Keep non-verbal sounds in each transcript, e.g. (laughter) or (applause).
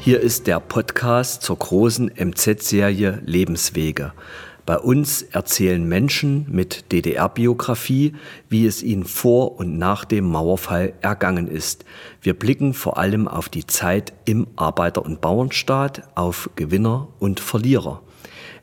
Hier ist der Podcast zur großen MZ-Serie Lebenswege. Bei uns erzählen Menschen mit DDR-Biografie, wie es ihnen vor und nach dem Mauerfall ergangen ist. Wir blicken vor allem auf die Zeit im Arbeiter- und Bauernstaat, auf Gewinner und Verlierer.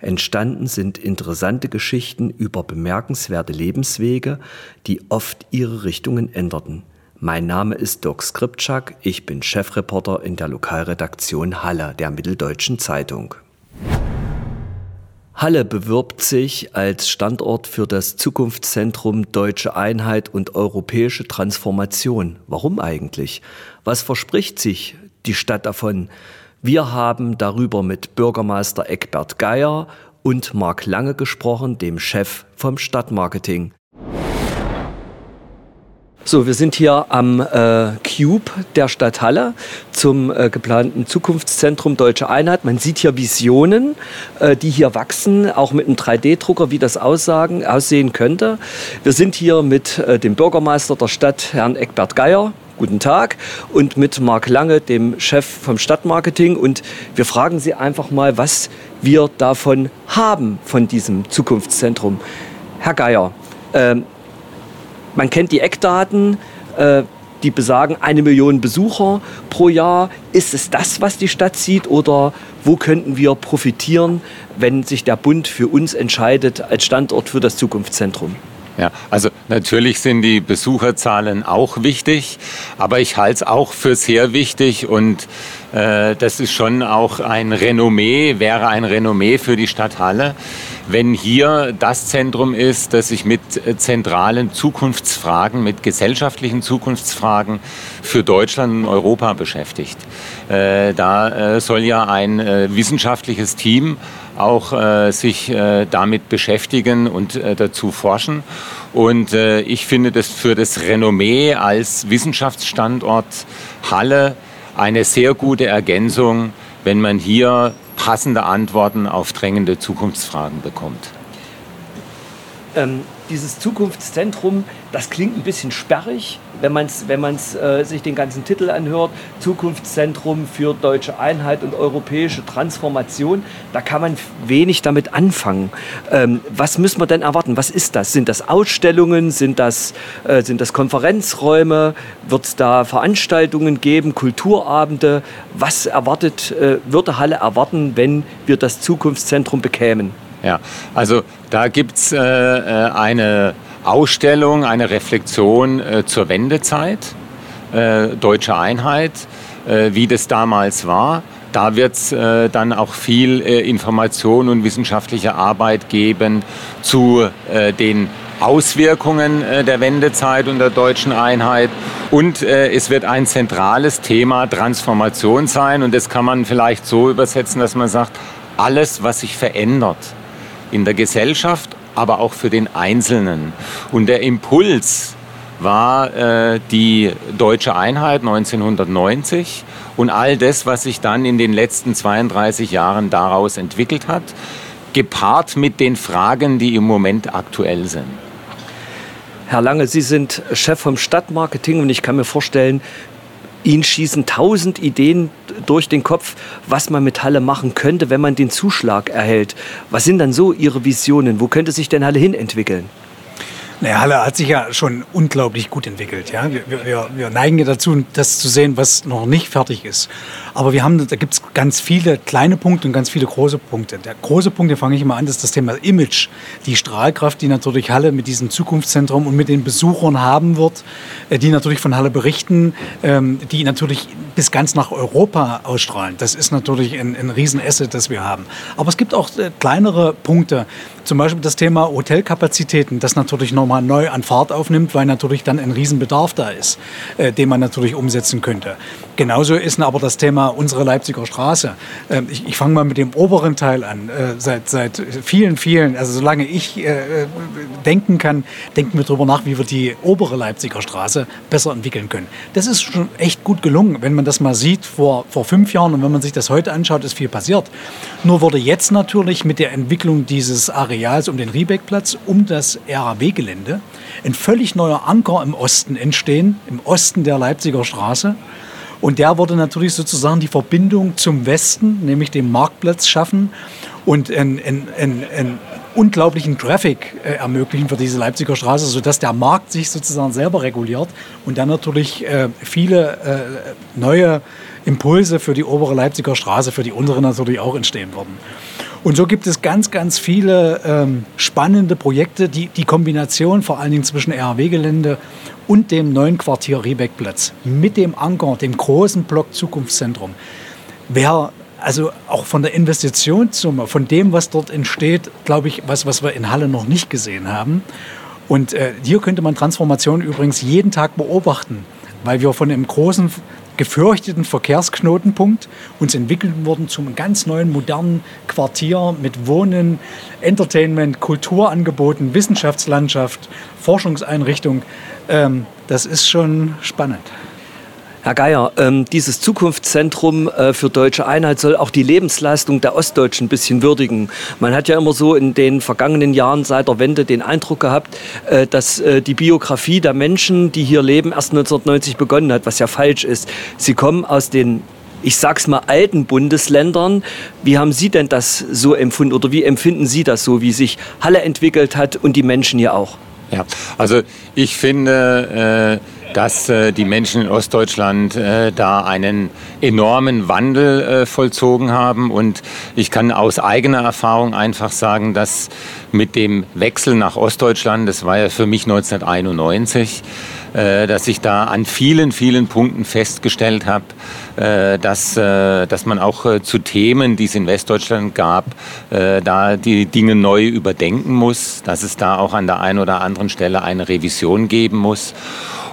Entstanden sind interessante Geschichten über bemerkenswerte Lebenswege, die oft ihre Richtungen änderten. Mein Name ist Dirk Skripczak, ich bin Chefreporter in der Lokalredaktion Halle der Mitteldeutschen Zeitung. Halle bewirbt sich als Standort für das Zukunftszentrum Deutsche Einheit und europäische Transformation. Warum eigentlich? Was verspricht sich die Stadt davon? Wir haben darüber mit Bürgermeister Eckbert Geier und Marc Lange gesprochen, dem Chef vom Stadtmarketing. So, wir sind hier am äh, Cube der Stadt Halle zum äh, geplanten Zukunftszentrum Deutsche Einheit. Man sieht hier Visionen, äh, die hier wachsen, auch mit einem 3D-Drucker, wie das aussagen, aussehen könnte. Wir sind hier mit äh, dem Bürgermeister der Stadt, Herrn Eckbert Geier. Guten Tag. Und mit Marc Lange, dem Chef vom Stadtmarketing. Und wir fragen Sie einfach mal, was wir davon haben, von diesem Zukunftszentrum. Herr Geier, ähm, man kennt die Eckdaten, äh, die besagen eine Million Besucher pro Jahr. Ist es das, was die Stadt sieht oder wo könnten wir profitieren, wenn sich der Bund für uns entscheidet als Standort für das Zukunftszentrum? Ja, also natürlich sind die Besucherzahlen auch wichtig, aber ich halte es auch für sehr wichtig und das ist schon auch ein Renommee, wäre ein Renommee für die Stadt Halle, wenn hier das Zentrum ist, das sich mit äh, zentralen Zukunftsfragen, mit gesellschaftlichen Zukunftsfragen für Deutschland und Europa beschäftigt. Äh, da soll ja ein wissenschaftliches Team auch sich damit beschäftigen und dazu forschen. Und ich finde das für das Renommee als Wissenschaftsstandort Halle eine sehr gute Ergänzung, wenn man hier passende Antworten auf drängende Zukunftsfragen bekommt. Ähm, dieses Zukunftszentrum, das klingt ein bisschen sperrig, wenn man wenn äh, sich den ganzen Titel anhört. Zukunftszentrum für deutsche Einheit und europäische Transformation. Da kann man wenig damit anfangen. Ähm, was müssen wir denn erwarten? Was ist das? Sind das Ausstellungen? Sind das, äh, sind das Konferenzräume? Wird es da Veranstaltungen geben? Kulturabende? Was erwartet, äh, würde Halle erwarten, wenn wir das Zukunftszentrum bekämen? Ja, also da gibt es äh, äh, eine Ausstellung, eine Reflexion äh, zur Wendezeit, äh, deutsche Einheit, äh, wie das damals war. Da wird es äh, dann auch viel Information und wissenschaftliche Arbeit geben zu den Auswirkungen der Wendezeit und der deutschen Einheit. Und es wird ein zentrales Thema Transformation sein. Und das kann man vielleicht so übersetzen, dass man sagt, alles, was sich verändert, in der Gesellschaft, aber auch für den Einzelnen. Und der Impuls war äh, die deutsche Einheit 1990 und all das, was sich dann in den letzten 32 Jahren daraus entwickelt hat, gepaart mit den Fragen, die im Moment aktuell sind. Herr Lange, Sie sind Chef vom Stadtmarketing und ich kann mir vorstellen, Ihnen schießen tausend Ideen durch den Kopf, was man mit Halle machen könnte, wenn man den Zuschlag erhält. Was sind dann so Ihre Visionen? Wo könnte sich denn Halle hin entwickeln? Naja, Halle hat sich ja schon unglaublich gut entwickelt. Ja? Wir, wir, wir neigen ja dazu, das zu sehen, was noch nicht fertig ist. Aber wir haben, da gibt es ganz viele kleine Punkte und ganz viele große Punkte. Der große Punkt, den fange ich mal an, ist das Thema Image. Die Strahlkraft, die natürlich Halle mit diesem Zukunftszentrum und mit den Besuchern haben wird, äh, die natürlich von Halle berichten, ähm, die natürlich bis ganz nach Europa ausstrahlen. Das ist natürlich ein, ein Riesenasset, das wir haben. Aber es gibt auch äh, kleinere Punkte. Zum Beispiel das Thema Hotelkapazitäten, das natürlich nochmal neu an Fahrt aufnimmt, weil natürlich dann ein Riesenbedarf da ist, äh, den man natürlich umsetzen könnte. Genauso ist aber das Thema unsere Leipziger Straße. Ähm, ich, ich fange mal mit dem oberen Teil an. Äh, seit, seit vielen, vielen, also solange ich äh, denken kann, denken wir darüber nach, wie wir die obere Leipziger Straße besser entwickeln können. Das ist schon echt gut gelungen, wenn man das mal sieht vor, vor fünf Jahren und wenn man sich das heute anschaut, ist viel passiert. Nur wurde jetzt natürlich mit der Entwicklung dieses Areals um den Riebeckplatz, um das RAW-Gelände, ein völlig neuer Anker im Osten entstehen, im Osten der Leipziger Straße. Und der würde natürlich sozusagen die Verbindung zum Westen, nämlich dem Marktplatz, schaffen und einen, einen, einen, unglaublichen Traffic äh, ermöglichen für diese Leipziger Straße, sodass der Markt sich sozusagen selber reguliert und dann natürlich äh, viele äh, neue Impulse für die obere Leipziger Straße, für die untere natürlich auch entstehen würden. Und so gibt es ganz, ganz viele ähm, spannende Projekte, die die Kombination vor allen Dingen zwischen RAW-Gelände und dem neuen Quartier Riebeckplatz mit dem Anker, dem großen Block Zukunftszentrum, wäre also auch von der Investitionssumme, von dem, was dort entsteht, glaube ich, was, was wir in Halle noch nicht gesehen haben. Und äh, hier könnte man Transformation übrigens jeden Tag beobachten, weil wir von einem großen gefürchteten Verkehrsknotenpunkt uns entwickeln wurden zum ganz neuen, modernen Quartier mit Wohnen, Entertainment, Kulturangeboten, Wissenschaftslandschaft, Forschungseinrichtung. Ähm, das ist schon spannend. Herr Geier, ähm, dieses Zukunftszentrum äh, für deutsche Einheit soll auch die Lebensleistung der Ostdeutschen ein bisschen würdigen. Man hat ja immer so in den vergangenen Jahren seit der Wende den Eindruck gehabt, äh, dass äh, die Biografie der Menschen, die hier leben, erst 1990 begonnen hat, was ja falsch ist. Sie kommen aus den ich sag's mal, alten Bundesländern. Wie haben Sie denn das so empfunden oder wie empfinden Sie das so, wie sich Halle entwickelt hat und die Menschen hier auch? Ja, also ich finde, äh dass äh, die Menschen in Ostdeutschland äh, da einen enormen Wandel vollzogen haben. Und ich kann aus eigener Erfahrung einfach sagen, dass mit dem Wechsel nach Ostdeutschland, das war ja für mich 1991, äh, dass ich da an vielen, vielen Punkten festgestellt habe, äh, dass, äh, dass man auch zu Themen, die es in Westdeutschland gab, da die Dinge neu überdenken muss, dass es da auch an der einen oder anderen Stelle eine Revision geben muss.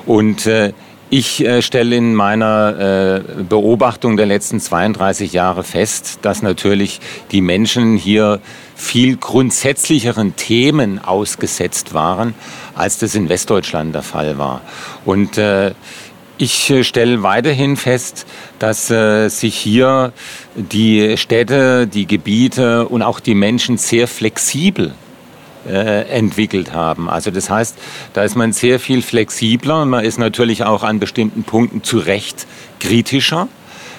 Und äh, ich äh, stelle in meiner äh, Beobachtung der letzten 32 Jahre fest, dass natürlich die Menschen hier viel grundsätzlicheren Themen ausgesetzt waren, als das in Westdeutschland der Fall war. Und äh, ich äh, stelle weiterhin fest, dass äh, sich hier die Städte, die Gebiete und auch die Menschen sehr flexibel äh, entwickelt haben. Also das heißt, da ist man sehr viel flexibler und man ist natürlich auch an bestimmten Punkten zu Recht kritischer.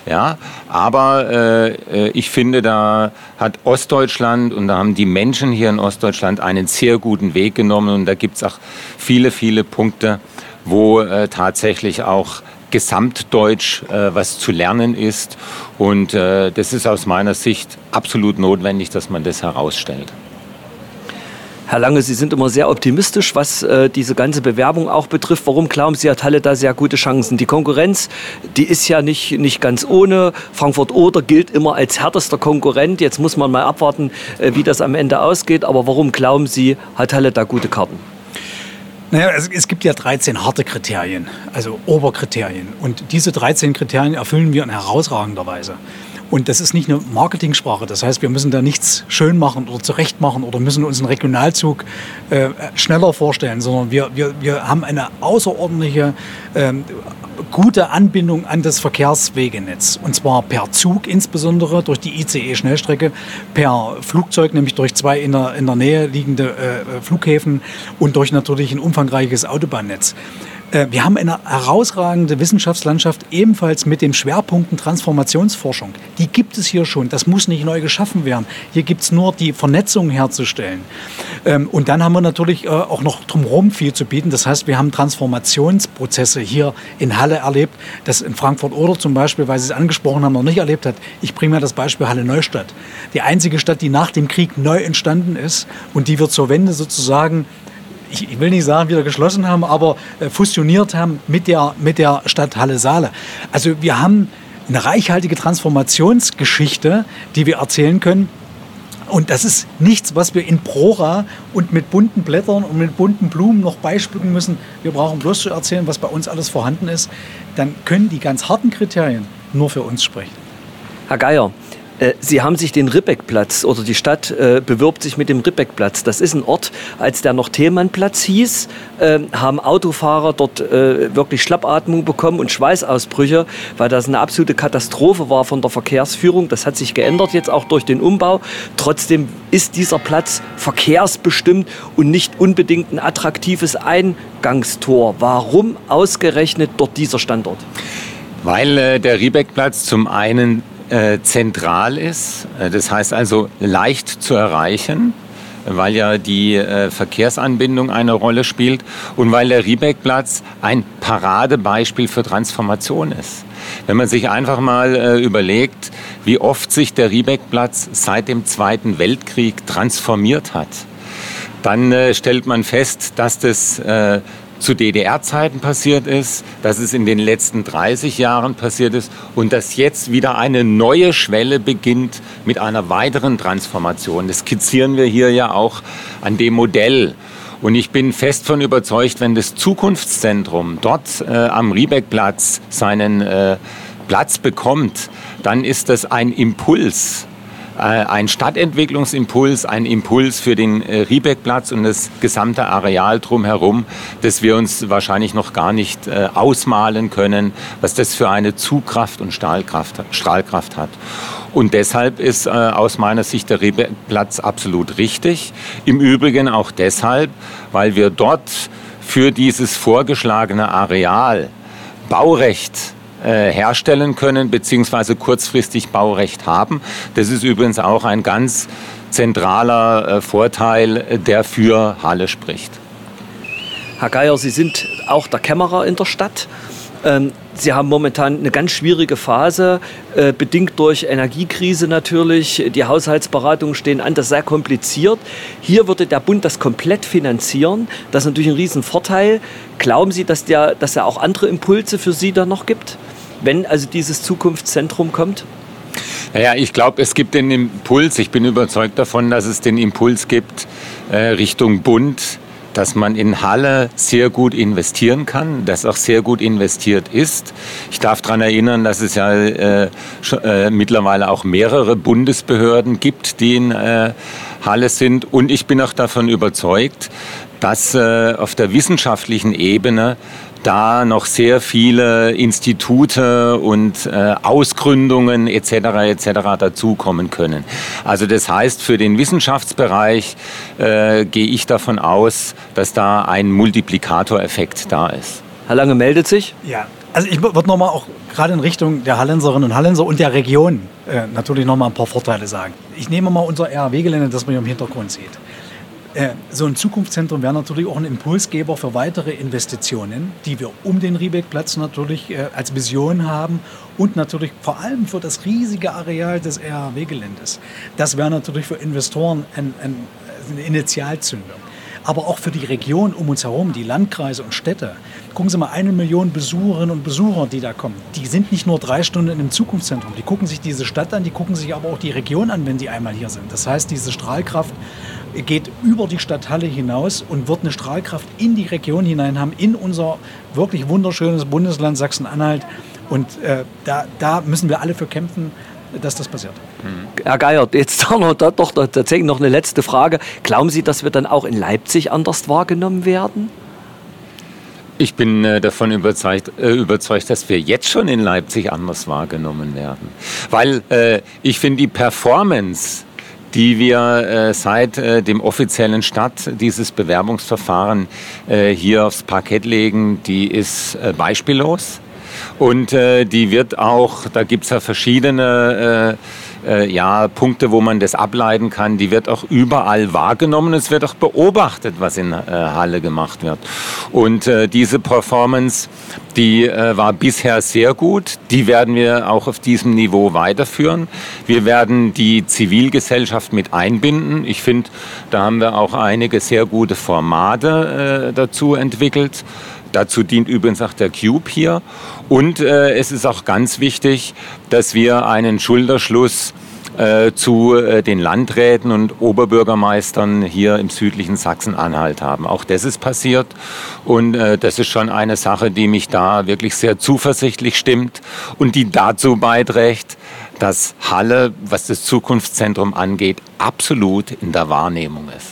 Ja, aber äh, äh, ich finde, da hat Ostdeutschland und da haben die Menschen hier in Ostdeutschland einen sehr guten Weg genommen und da gibt es auch viele, viele Punkte, wo äh, tatsächlich auch gesamtdeutsch äh, was zu lernen ist. Und äh, das ist aus meiner Sicht absolut notwendig, dass man das herausstellt. Herr Lange, Sie sind immer sehr optimistisch, was äh, diese ganze Bewerbung auch betrifft. Warum glauben Sie, hat Halle da sehr gute Chancen? Die Konkurrenz, die ist ja nicht, nicht ganz ohne. Frankfurt-Oder gilt immer als härtester Konkurrent. Jetzt muss man mal abwarten, äh, wie das am Ende ausgeht. Aber warum glauben Sie, hat Halle da gute Karten? Naja, es, es, gibt ja 13 harte Kriterien, also Oberkriterien. Und diese 13 Kriterien erfüllen wir in herausragender Weise. Und das ist nicht eine Marketingsprache. Das heißt, wir müssen da nichts schön machen oder zurecht machen oder müssen uns einen Regionalzug äh, schneller vorstellen, sondern wir, wir, wir haben eine außerordentliche äh, gute Anbindung an das Verkehrswegenetz. Und zwar per Zug insbesondere durch die ICE-Schnellstrecke, per Flugzeug, nämlich durch zwei in der, in der Nähe liegende äh, Flughäfen und durch natürlich ein umfangreiches Autobahnnetz. Äh, wir haben eine herausragende Wissenschaftslandschaft, ebenfalls mit den Schwerpunkten Transformationsforschung. Die gibt es hier schon. Das muss nicht neu geschaffen werden. Hier gibt es nur die Vernetzung herzustellen. Ähm, und dann haben wir natürlich äh, auch noch drumherum viel zu bieten. Das heißt, wir haben Transformationsprozesse hier in Halle erlebt, das in Frankfurt-Oder zum Beispiel, weil Sie es angesprochen haben, noch nicht erlebt hat. Ich bringe mal das Beispiel Halle Neustadt. Die einzige Stadt, die nach dem Krieg neu entstanden ist und die wir zur Wende sozusagen ich, will nicht sagen, wieder geschlossen haben, aber äh, fusioniert haben mit der, mit der Stadt Halle-Saale. Also wir haben eine reichhaltige Transformationsgeschichte, die wir erzählen können. Und das ist nichts, was wir in Prora und mit bunten Blättern und mit bunten Blumen noch beispücken müssen. Wir brauchen bloß zu erzählen, was bei uns alles vorhanden ist. Dann können die ganz harten Kriterien nur für uns sprechen. Herr Geier, Sie haben sich den Ribbeckplatz oder die Stadt äh, bewirbt sich mit dem Ribbeckplatz. Das ist ein Ort, als der noch Thälmannplatz hieß, äh, haben Autofahrer dort äh, wirklich Schlappatmung bekommen und Schweißausbrüche, weil das eine absolute Katastrophe war von der Verkehrsführung. Das hat sich geändert jetzt auch durch den Umbau. Trotzdem ist dieser Platz verkehrsbestimmt und nicht unbedingt ein attraktives Eingangstor. Warum ausgerechnet dort dieser Standort? Weil äh, der Riebeckplatz zum einen äh, zentral ist, äh, das heißt also leicht zu erreichen, weil ja die äh, Verkehrsanbindung eine Rolle spielt und weil der Riebeckplatz ein Paradebeispiel für Transformation ist. Wenn man sich einfach mal äh, überlegt, wie oft sich der Riebeckplatz seit dem Zweiten Weltkrieg transformiert hat, dann äh, stellt man fest, dass das äh, zu DDR-Zeiten passiert ist, dass es in den letzten 30 Jahren passiert ist und dass jetzt wieder eine neue Schwelle beginnt mit einer weiteren Transformation. Das skizzieren wir hier ja auch an dem Modell. Und ich bin fest von überzeugt, wenn das Zukunftszentrum dort äh, am Riebeckplatz seinen äh, Platz bekommt, dann ist das ein Impuls ein Stadtentwicklungsimpuls, ein Impuls für den äh, Riebeckplatz und das gesamte Areal drumherum, das wir uns wahrscheinlich noch gar nicht äh, ausmalen können, was das für eine Zugkraft und Stahlkraft, Strahlkraft hat. Und deshalb ist aus meiner Sicht der Riebeckplatz absolut richtig. Im Übrigen auch deshalb, weil wir dort für dieses vorgeschlagene Areal Baurecht äh, herstellen können, beziehungsweise kurzfristig Baurecht haben. Das ist übrigens auch ein ganz zentraler äh, Vorteil, der für Halle spricht. Herr Geier, Sie sind auch der Kämmerer in der Stadt. Sie haben momentan eine ganz schwierige Phase, äh, bedingt durch Energiekrise natürlich. Die Haushaltsberatungen stehen an, das ist sehr kompliziert. Hier würde der Bund das komplett finanzieren. Das ist natürlich ein Riesenvorteil. Glauben Sie, dass, der, dass er auch andere Impulse für Sie da noch gibt, wenn also dieses Zukunftszentrum kommt? Naja, ich glaube, es gibt den Impuls, ich bin überzeugt davon, dass es den Impuls gibt äh, Richtung Bund, dass man in Halle sehr gut investieren kann, dass auch sehr gut investiert ist. Ich darf daran erinnern, dass es ja äh, äh, mittlerweile auch mehrere Bundesbehörden gibt, die in äh, Halle sind. Und ich bin auch davon überzeugt, dass äh, auf der wissenschaftlichen Ebene da noch sehr viele Institute und äh, Ausgründungen etc. etc. dazukommen können. Also das heißt, für den Wissenschaftsbereich äh, gehe ich davon aus, dass da ein Multiplikatoreffekt da ist. Herr Lange meldet sich. Ja, also ich würde nochmal auch gerade in Richtung der Hallenserinnen und Hallenser und der Region äh, natürlich nochmal ein paar Vorteile sagen. Ich nehme mal unser RAW-Gelände, das man hier im Hintergrund sieht. Äh, so ein Zukunftszentrum wäre natürlich auch ein Impulsgeber für weitere Investitionen, die wir um den Riebeckplatz natürlich äh, als Vision haben und natürlich vor allem für das riesige Areal des RAW-Geländes. Das wäre natürlich für Investoren ein, ein, eine Initialzündung aber auch für die Region um uns herum, die Landkreise und Städte. Gucken Sie mal, eine Million Besucherinnen und Besucher, die da kommen. Die sind nicht nur drei Stunden in einem Zukunftszentrum. Die gucken sich diese Stadt an, die gucken sich aber auch die Region an, wenn sie einmal hier sind. Das heißt, diese Strahlkraft geht über die Stadthalle hinaus und wird eine Strahlkraft in die Region hinein haben, in unser wirklich wunderschönes Bundesland Sachsen-Anhalt. Und äh, da, da müssen wir alle für kämpfen, dass das passiert. Herr Geier, jetzt (laughs) noch, da, doch tatsächlich noch eine letzte Frage. Glauben Sie, dass wir dann auch in Leipzig anders wahrgenommen werden? Ich bin äh, davon überzeugt, äh, überzeugt, dass wir jetzt schon in Leipzig anders wahrgenommen werden. Weil äh, ich finde, die Performance die wir seit dem offiziellen Start dieses Bewerbungsverfahren hier aufs Parkett legen, die ist beispiellos. Und die wird auch, da gibt es ja verschiedene äh, äh, ja, Punkte, wo man das ableiten kann. Die wird auch überall wahrgenommen. Es wird auch beobachtet, was in äh, Halle gemacht wird. Und äh, diese Performance, die äh, war bisher sehr gut. Die werden wir auch auf diesem Niveau weiterführen. Wir werden die Zivilgesellschaft mit einbinden. Ich finde, da haben wir auch einige sehr gute Formate dazu entwickelt. Dazu dient übrigens auch der Cube hier. Und äh, es ist auch ganz wichtig, dass wir einen Schulterschluss äh, zu äh, den Landräten und Oberbürgermeistern hier im südlichen Sachsen-Anhalt haben. Auch das ist passiert und äh, das ist schon eine Sache, die mich da wirklich sehr zuversichtlich stimmt und die dazu beiträgt, dass Halle, was das Zukunftszentrum angeht, absolut in der Wahrnehmung ist.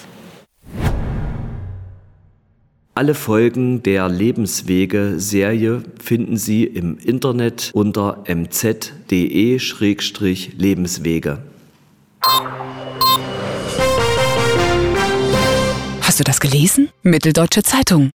Alle Folgen der Lebenswege-Serie finden Sie im Internet unter mz.de-lebenswege. Hast du das gelesen? Mitteldeutsche Zeitung.